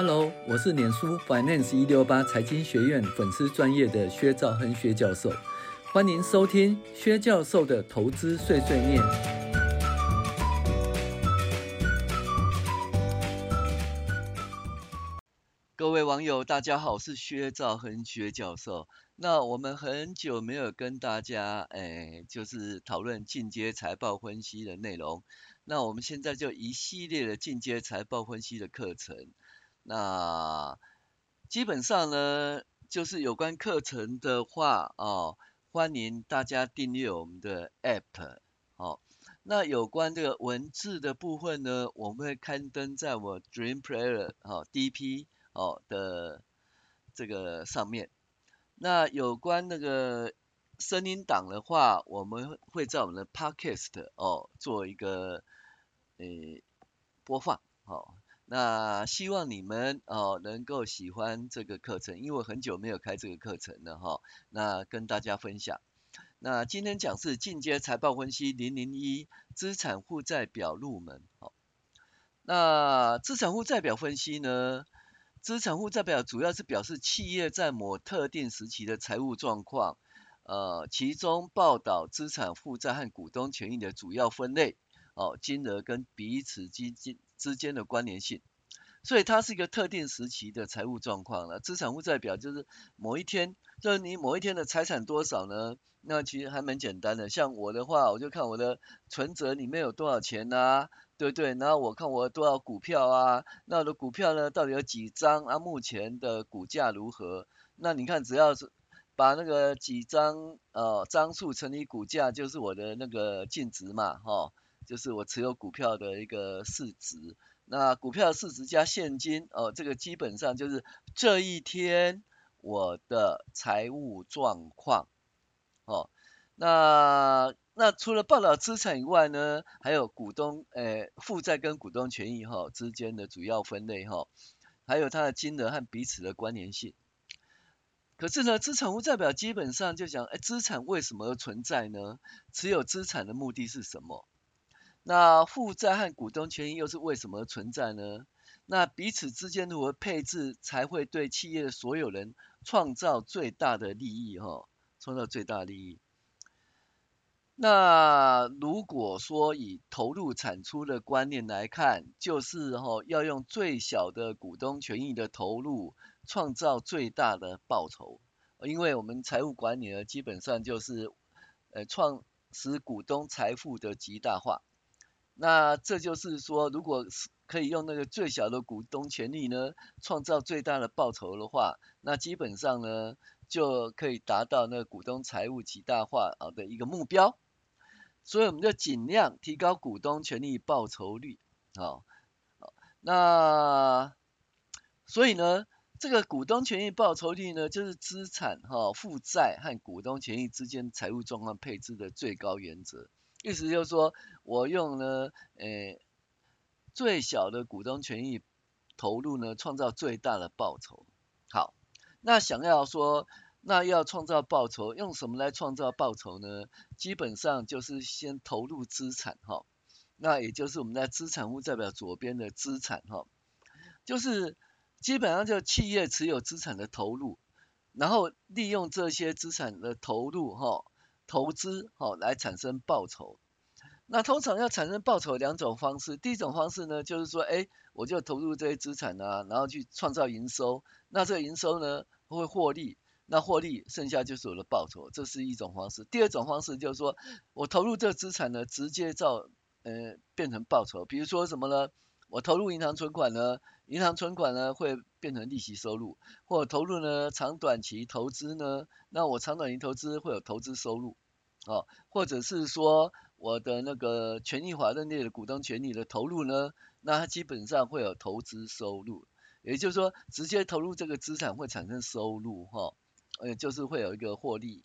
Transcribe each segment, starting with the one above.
Hello，我是脸书 Finance 一六八财经学院粉丝专业的薛兆亨薛教授，欢迎收听薛教授的投资碎碎念。各位网友，大家好，我是薛兆亨薛教授。那我们很久没有跟大家，哎，就是讨论进阶财报分析的内容。那我们现在就一系列的进阶财报分析的课程。那基本上呢，就是有关课程的话哦，欢迎大家订阅我们的 App 哦。那有关这个文字的部分呢，我们会刊登在我 Dream Player 哦 DP 哦的这个上面。那有关那个声音档的话，我们会在我们的 Podcast 哦做一个诶播放哦。那希望你们哦能够喜欢这个课程，因为我很久没有开这个课程了哈、那跟大家分享。那今天讲是进阶财报分析零零一资产负债表入门。好、那资产负债表分析呢？资产负债表主要是表示企业在某特定时期的财务状况，呃，其中报道资产负债和股东权益的主要分类。哦，金额跟彼此之间之间的关联性，所以它是一个特定时期的财务状况了。资产负债表就是某一天，就是你某一天的财产多少呢？那其实还蛮简单的。像我的话，我就看我的存折里面有多少钱啊，对不对？然后我看我有多少股票啊，那我的股票呢，到底有几张啊？目前的股价如何？那你看，只要是把那个几张呃张数乘以股价，就是我的那个净值嘛，哈、就是我持有股票的一个市值，那股票市值加现金哦，这个基本上就是这一天我的财务状况哦。那那除了报道资产以外呢，还有股东诶负债跟股东权益哈、哦、之间的主要分类哈、哦，还有它的金额和彼此的关联性。可是呢，资产负债表基本上就讲，诶，资产为什么存在呢？持有资产的目的是什么？那负债和股东权益又是为什么存在呢？那彼此之间如何配置才会对企业的所有人创造最大的利益？哈，创造最大利益。那如果说以投入产出的观念来看，就是哈要用最小的股东权益的投入创造最大的报酬。因为我们财务管理呢，基本上就是呃创使股东财富的极大化。那这就是说，如果是可以用那个最小的股东权利呢，创造最大的报酬的话，那基本上呢，就可以达到那个股东财务极大化啊的一个目标。所以我们就尽量提高股东权利报酬率，好，好，那所以呢，这个股东权益报酬率呢，就是资产哈负债和股东权益之间财务状况配置的最高原则。意思就是说，我用呢，诶，最小的股东权益投入呢，创造最大的报酬。好，那想要说，那要创造报酬，用什么来创造报酬呢？基本上就是先投入资产哈，那也就是我们在资产负债表左边的资产哈，就是基本上就企业持有资产的投入，然后利用这些资产的投入哈。投资好来产生报酬，那通常要产生报酬两种方式，第一种方式呢就是说，哎，我就投入这些资产啊，然后去创造营收，那这个营收呢会获利，那获利剩下就是我的报酬，这是一种方式。第二种方式就是说我投入这资产呢，直接造呃变成报酬，比如说什么呢？我投入银行存款呢，银行存款呢会变成利息收入，或投入呢长短期投资呢，那我长短期投资会有投资收入，哦，或者是说我的那个权益法人列的股东权益的投入呢，那它基本上会有投资收入，也就是说直接投入这个资产会产生收入，哈，呃，就是会有一个获利。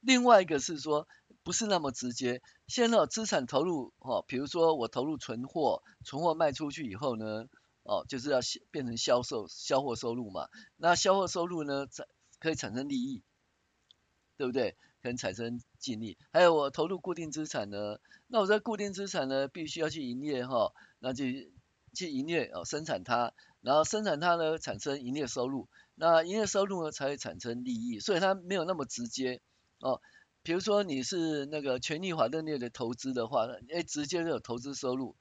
另外一个是说。不是那么直接，现在资产投入，哦，比如说我投入存货，存货卖出去以后呢，哦，就是要变成销售销货收入嘛，那销货收入呢，可以产生利益，对不对？可以产生净利。还有我投入固定资产呢，那我在固定资产呢，必须要去营业哈，那就去营业哦，生产它，然后生产它呢产生营业收入，那营业收入呢才会产生利益，所以它没有那么直接哦。比如说你是那个权益法认列的投资的话，哎，直接就有投资收入，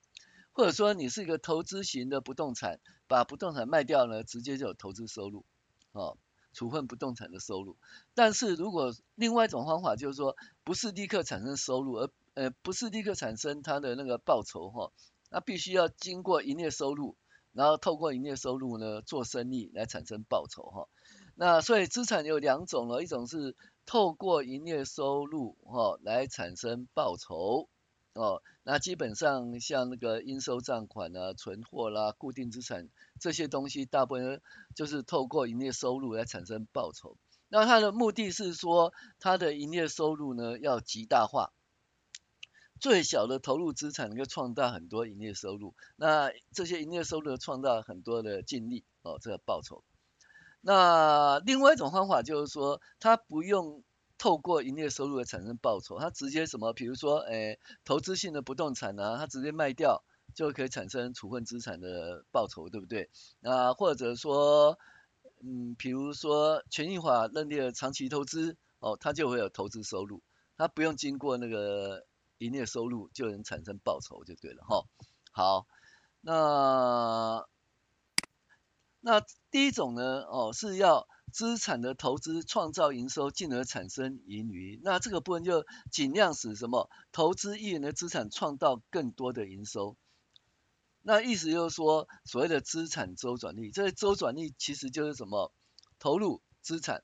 或者说你是一个投资型的不动产，把不动产卖掉呢，直接就有投资收入，哦，处分不动产的收入。但是如果另外一种方法就是说，不是立刻产生收入，而呃不是立刻产生它的那个报酬哈，那必须要经过营业收入，然后透过营业收入呢做生意来产生报酬哈。那所以资产有两种了，一种是透过营业收入哈来产生报酬哦，那基本上像那个应收账款啊、存货啦、固定资产这些东西，大部分就是透过营业收入来产生报酬。那它的目的是说，它的营业收入呢要极大化，最小的投入资产能够创造很多营业收入，那这些营业收入创造很多的净利哦，这个报酬。那另外一种方法就是说，它不用透过营业收入来产生报酬，它直接什么，比如说，诶，投资性的不动产啊，它直接卖掉就可以产生处分资产的报酬，对不对？那或者说，嗯，比如说权益法认定的长期投资，哦，它就会有投资收入，它不用经过那个营业收入就能产生报酬，就对了，哈。好，那。那第一种呢，哦，是要资产的投资创造营收，进而产生盈余。那这个部分就尽量使什么投资一元的资产创造更多的营收。那意思就是说，所谓的资产周转率，这个周转率其实就是什么投入资产，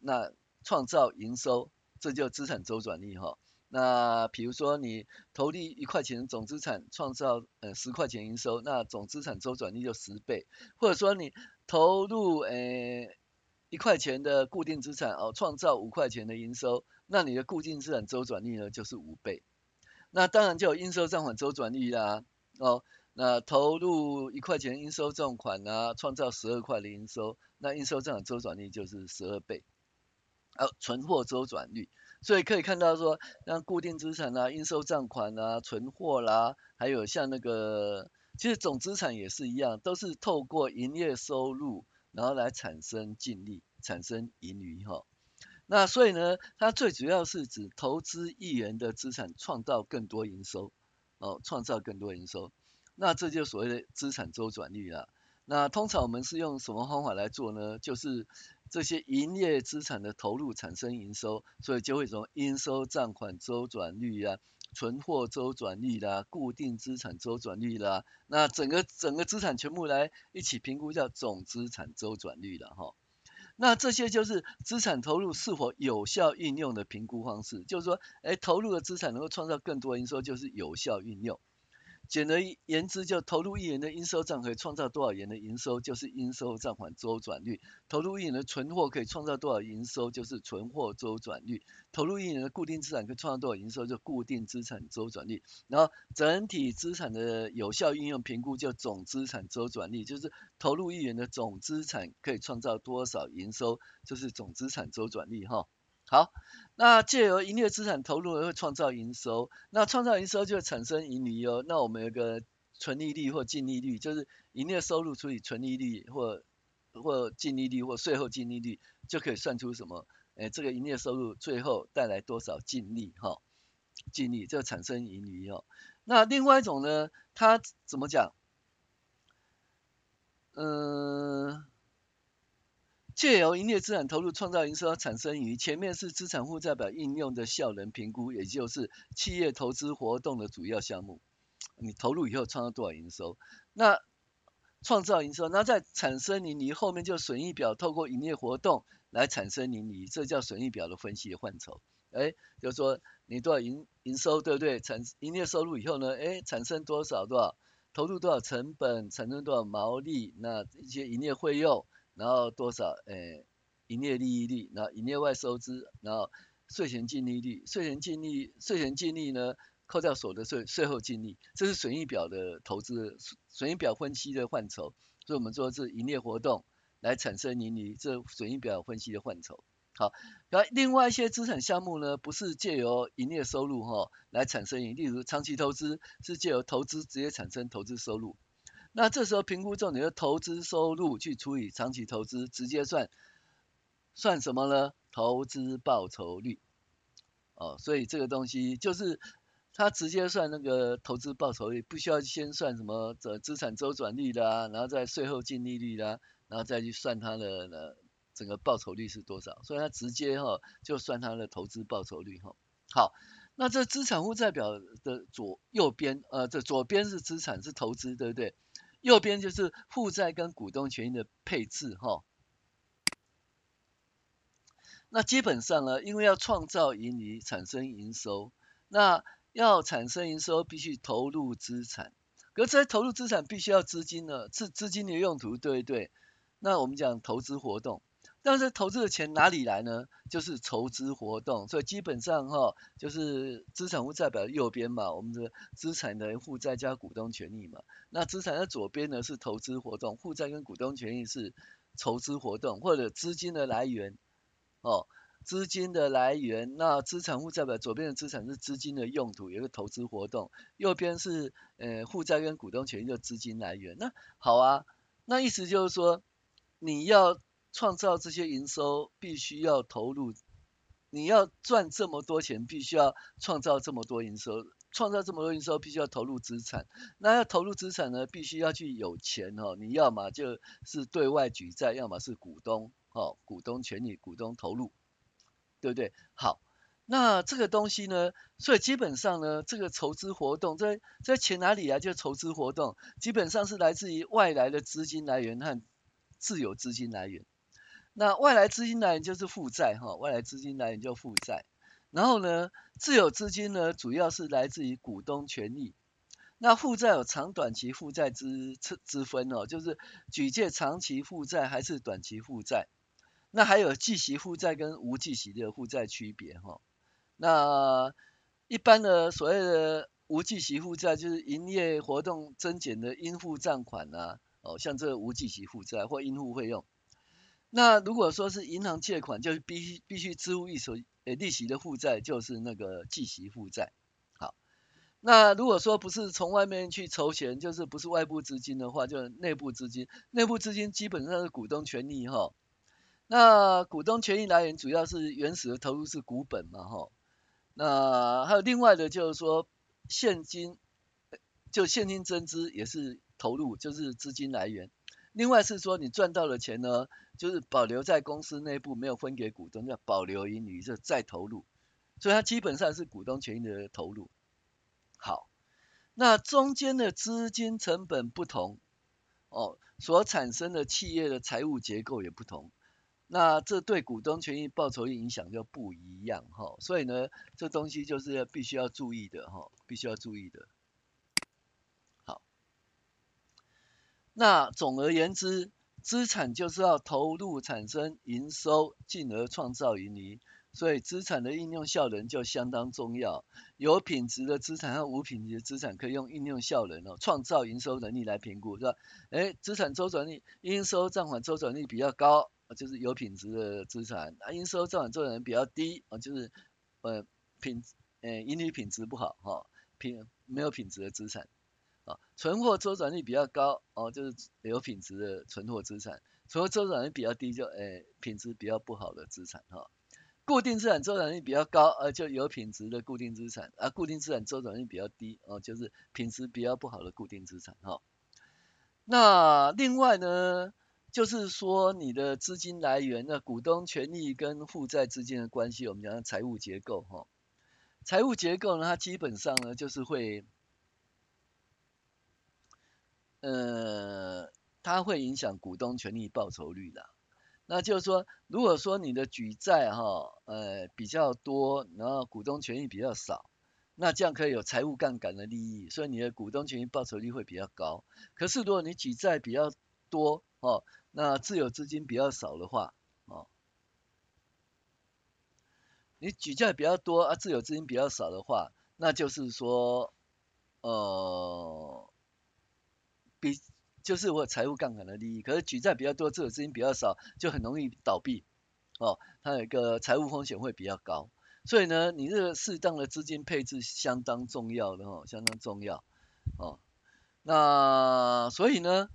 那创造营收，这就资产周转率哈。那比如说你投入一块钱总资产创造呃十块钱营收，那总资产周转率就十倍，或者说你投入呃一块钱的固定资产哦，创造五块钱的营收，那你的固定资产周转率呢就是五倍。那当然就有应收账款周转率啦哦，那投入一块钱应收账款啊，创造十二块的营收，那应收账款周转率就是十二倍。呃、哦，存货周转率。所以可以看到说，像固定资产啊、应收账款啊、存货啦，还有像那个，其实总资产也是一样，都是透过营业收入，然后来产生净利、产生盈余哈。那所以呢，它最主要是指投资一元的资产创造更多营收，哦，创造更多营收，那这就所谓的资产周转率啦。那通常我们是用什么方法来做呢？就是。这些营业资产的投入产生营收，所以就会从应收账款周转率啊、存货周转率啦、固定资产周转率啦，那整个整个资产全部来一起评估叫总资产周转率了哈。那这些就是资产投入是否有效运用的评估方式，就是说，哎，投入的资产能够创造更多营收，就是有效运用。简而言之，就投入一元的应收账可以创造多少元的营收，就是应收账款周转率；投入一元的存货可以创造多少营收，就是存货周转率；投入一元的固定资产可以创造多少营收，就固定资产周转率。然后整体资产的有效运用评估就总资产周转率，就是投入一元的总资产可以创造多少营收，就是总资产周转率哈。好，那借由营业资产投入会创造营收，那创造营收就会产生盈余哦。那我们有个纯利率或净利率，就是营业收入除以纯利率或或净利率或税后净利率，就可以算出什么？哎，这个营业收入最后带来多少净利哈？净利就产生盈余哦。那另外一种呢，它怎么讲？嗯。借由营业资产投入创造营收产生盈余，前面是资产负债表应用的效能评估，也就是企业投资活动的主要项目。你投入以后创造多少营收？那创造营收，那再产生盈余，后面就损益表透过营业活动来产生盈余，这叫损益表的分析的范畴。哎，就是说你多少营营收，对不对？产营业收入以后呢？哎，产生多少多少？投入多少成本？产生多少毛利？那一些营业费用。然后多少？诶、营业利益率，然后营业外收支，然后税前净利率，税前净利，税前净利呢，扣掉所得税，税后净利，这是损益表的投资，损益表分析的范畴。所以我们说是营业活动来产生盈余，这损益表分析的范畴。好，然后另外一些资产项目呢，不是借由营业收入哈来产生盈利，例如长期投资是借由投资直接产生投资收入。那这时候评估重点的投资收入去除以长期投资，直接算算什么呢？投资报酬率。哦，所以这个东西就是它直接算那个投资报酬率，不需要先算什么这资产周转率啦，然后再税后净利率啦，然后再去算它的呢整个报酬率是多少，所以它直接哈就算它的投资报酬率哈。好。那这资产负债表的左右边，呃，这左边是资产是投资，对不对？右边就是负债跟股东权益的配置，哈。那基本上呢，因为要创造盈利、产生营收，那要产生营收必须投入资产，可是这些投入资产必须要资金呢，是资金的用途，对不对？那我们讲投资活动。但是投资的钱哪里来呢？就是筹资活动，所以基本上哈，就是资产负债表右边嘛，我们的资产的负债加股东权益嘛。那资产的左边呢是投资活动，负债跟股东权益是筹资活动或者资金的来源哦，资金的来源。那资产负债表左边的资产是资金的用途，有个投资活动，右边是呃负债跟股东权益的资金来源。那好啊，那意思就是说你要。创造这些营收必须要投入，你要赚这么多钱，必须要创造这么多营收，创造这么多营收必须要投入资产，那要投入资产呢，必须要去有钱哦，你要么就是对外举债，要么是股东。哦，股东权益、股东投入，对不对？好，那这个东西呢，所以基本上呢，这个筹资活动，这这钱哪里来？就筹资活动，基本上是来自于外来的资金来源和自有资金来源。那外来资金来源就是负债哈，外来资金来源就负债。然后呢，自有资金呢，主要是来自于股东权益。那负债有长短期负债之之分哦，就是举借长期负债还是短期负债。那还有计息负债跟无计息的负债区别哈。那一般的所谓的无计息负债，就是营业活动增减的应付账款啊，哦，像这个无计息负债或应付费用。那如果说是银行借款，就是必须必须支付一手呃利息的负债，就是那个计息负债。好，那如果说不是从外面去筹钱，就是不是外部资金的话，就是内部资金。内部资金基本上是股东权益哈。那股东权益来源主要是原始的投入是股本嘛哈。那还有另外的就是说现金，就现金增资也是投入，就是资金来源。另外是说，你赚到的钱呢，就是保留在公司内部，没有分给股东，叫保留盈余，就再投入，所以它基本上是股东权益的投入。好，那中间的资金成本不同，哦，所产生的企业的财务结构也不同，那这对股东权益报酬影响就不一样哈，所以呢，这东西就是要必须要注意的哈，必须要注意的。那总而言之，资产就是要投入产生营收，进而创造盈利。所以资产的应用效能就相当重要。有品质的资产和无品质的资产可以用应用效能哦，创造营收能力来评估，是吧？哎，资产周转率、应收账款周转率比较高，就是有品质的资产；啊，应收账款周转率比较低，啊，就是呃品呃盈利品质不好哈，品没有品质的资产。存货周转率比较高哦，就是有品质的存货资产；存货周转率比较低，就诶品质比较不好的资产哈。固定资产周转率比较高，呃就有品质的固定资产；啊固定资产周转率比较低，哦就是品质比较不好的固定资产哈。那另外呢，就是说你的资金来源，那股东权益跟负债之间的关系，我们讲财务结构哈。财务结构呢，它基本上呢就是会。呃，它会影响股东权益报酬率的。那就是说，如果说你的举债哈，呃比较多，然后股东权益比较少，那这样可以有财务杠杆的利益，所以你的股东权益报酬率会比较高。可是如果你举债比较多哦，那自有资金比较少的话，哦，你举债比较多啊，自有资金比较少的话，那就是说，呃。比就是我财务杠杆的利益，可是举债比较多，自有资金比较少，就很容易倒闭，哦，它有一个财务风险会比较高，所以呢，你这个适当的资金配置相当重要的哦，相当重要，哦，那所以呢，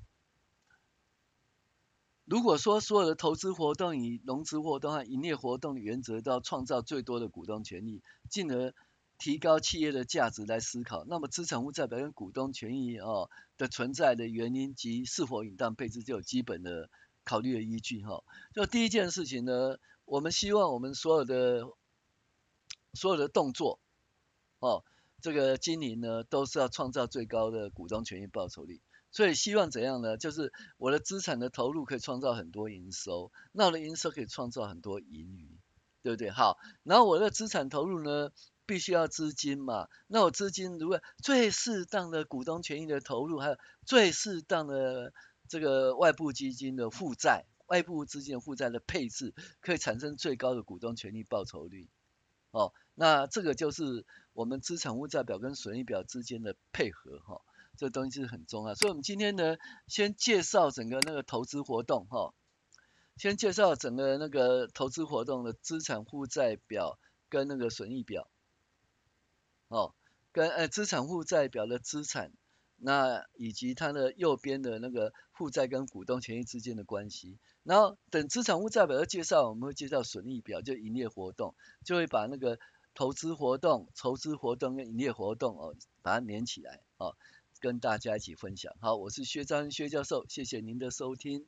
如果说所有的投资活动以融资活动和营业活动的原则都要创造最多的股东权益，进而提高企业的价值来思考，那么资产负债表跟股东权益哦的存在的原因及是否应当配置就有基本的考虑的依据哈。就第一件事情呢，我们希望我们所有的所有的动作哦，这个经营呢都是要创造最高的股东权益报酬率。所以希望怎样呢？就是我的资产的投入可以创造很多营收，那我的营收可以创造很多盈余，对不对？好，然后我的资产投入呢，必须要资金嘛。那我资金如果最适当的股东权益的投入，还有最适当的这个外部基金的负债、外部资金的负债的配置，可以产生最高的股东权益报酬率。哦，那这个就是我们资产负债表跟损益表之间的配合哈。这东西是很重要，所以我们今天呢，先介绍整个那个投资活动哈，先介绍整个那个投资活动的资产负债表跟那个损益表，哦，跟呃资产负债表的资产，那以及它的右边的那个负债跟股东权益之间的关系，然后等资产负债表的介绍，我们会介绍损益表，就营业活动，就会把那个投资活动、筹资活动跟营业活动哦，把它连起来哦。跟大家一起分享，好，我是薛章薛教授，谢谢您的收听。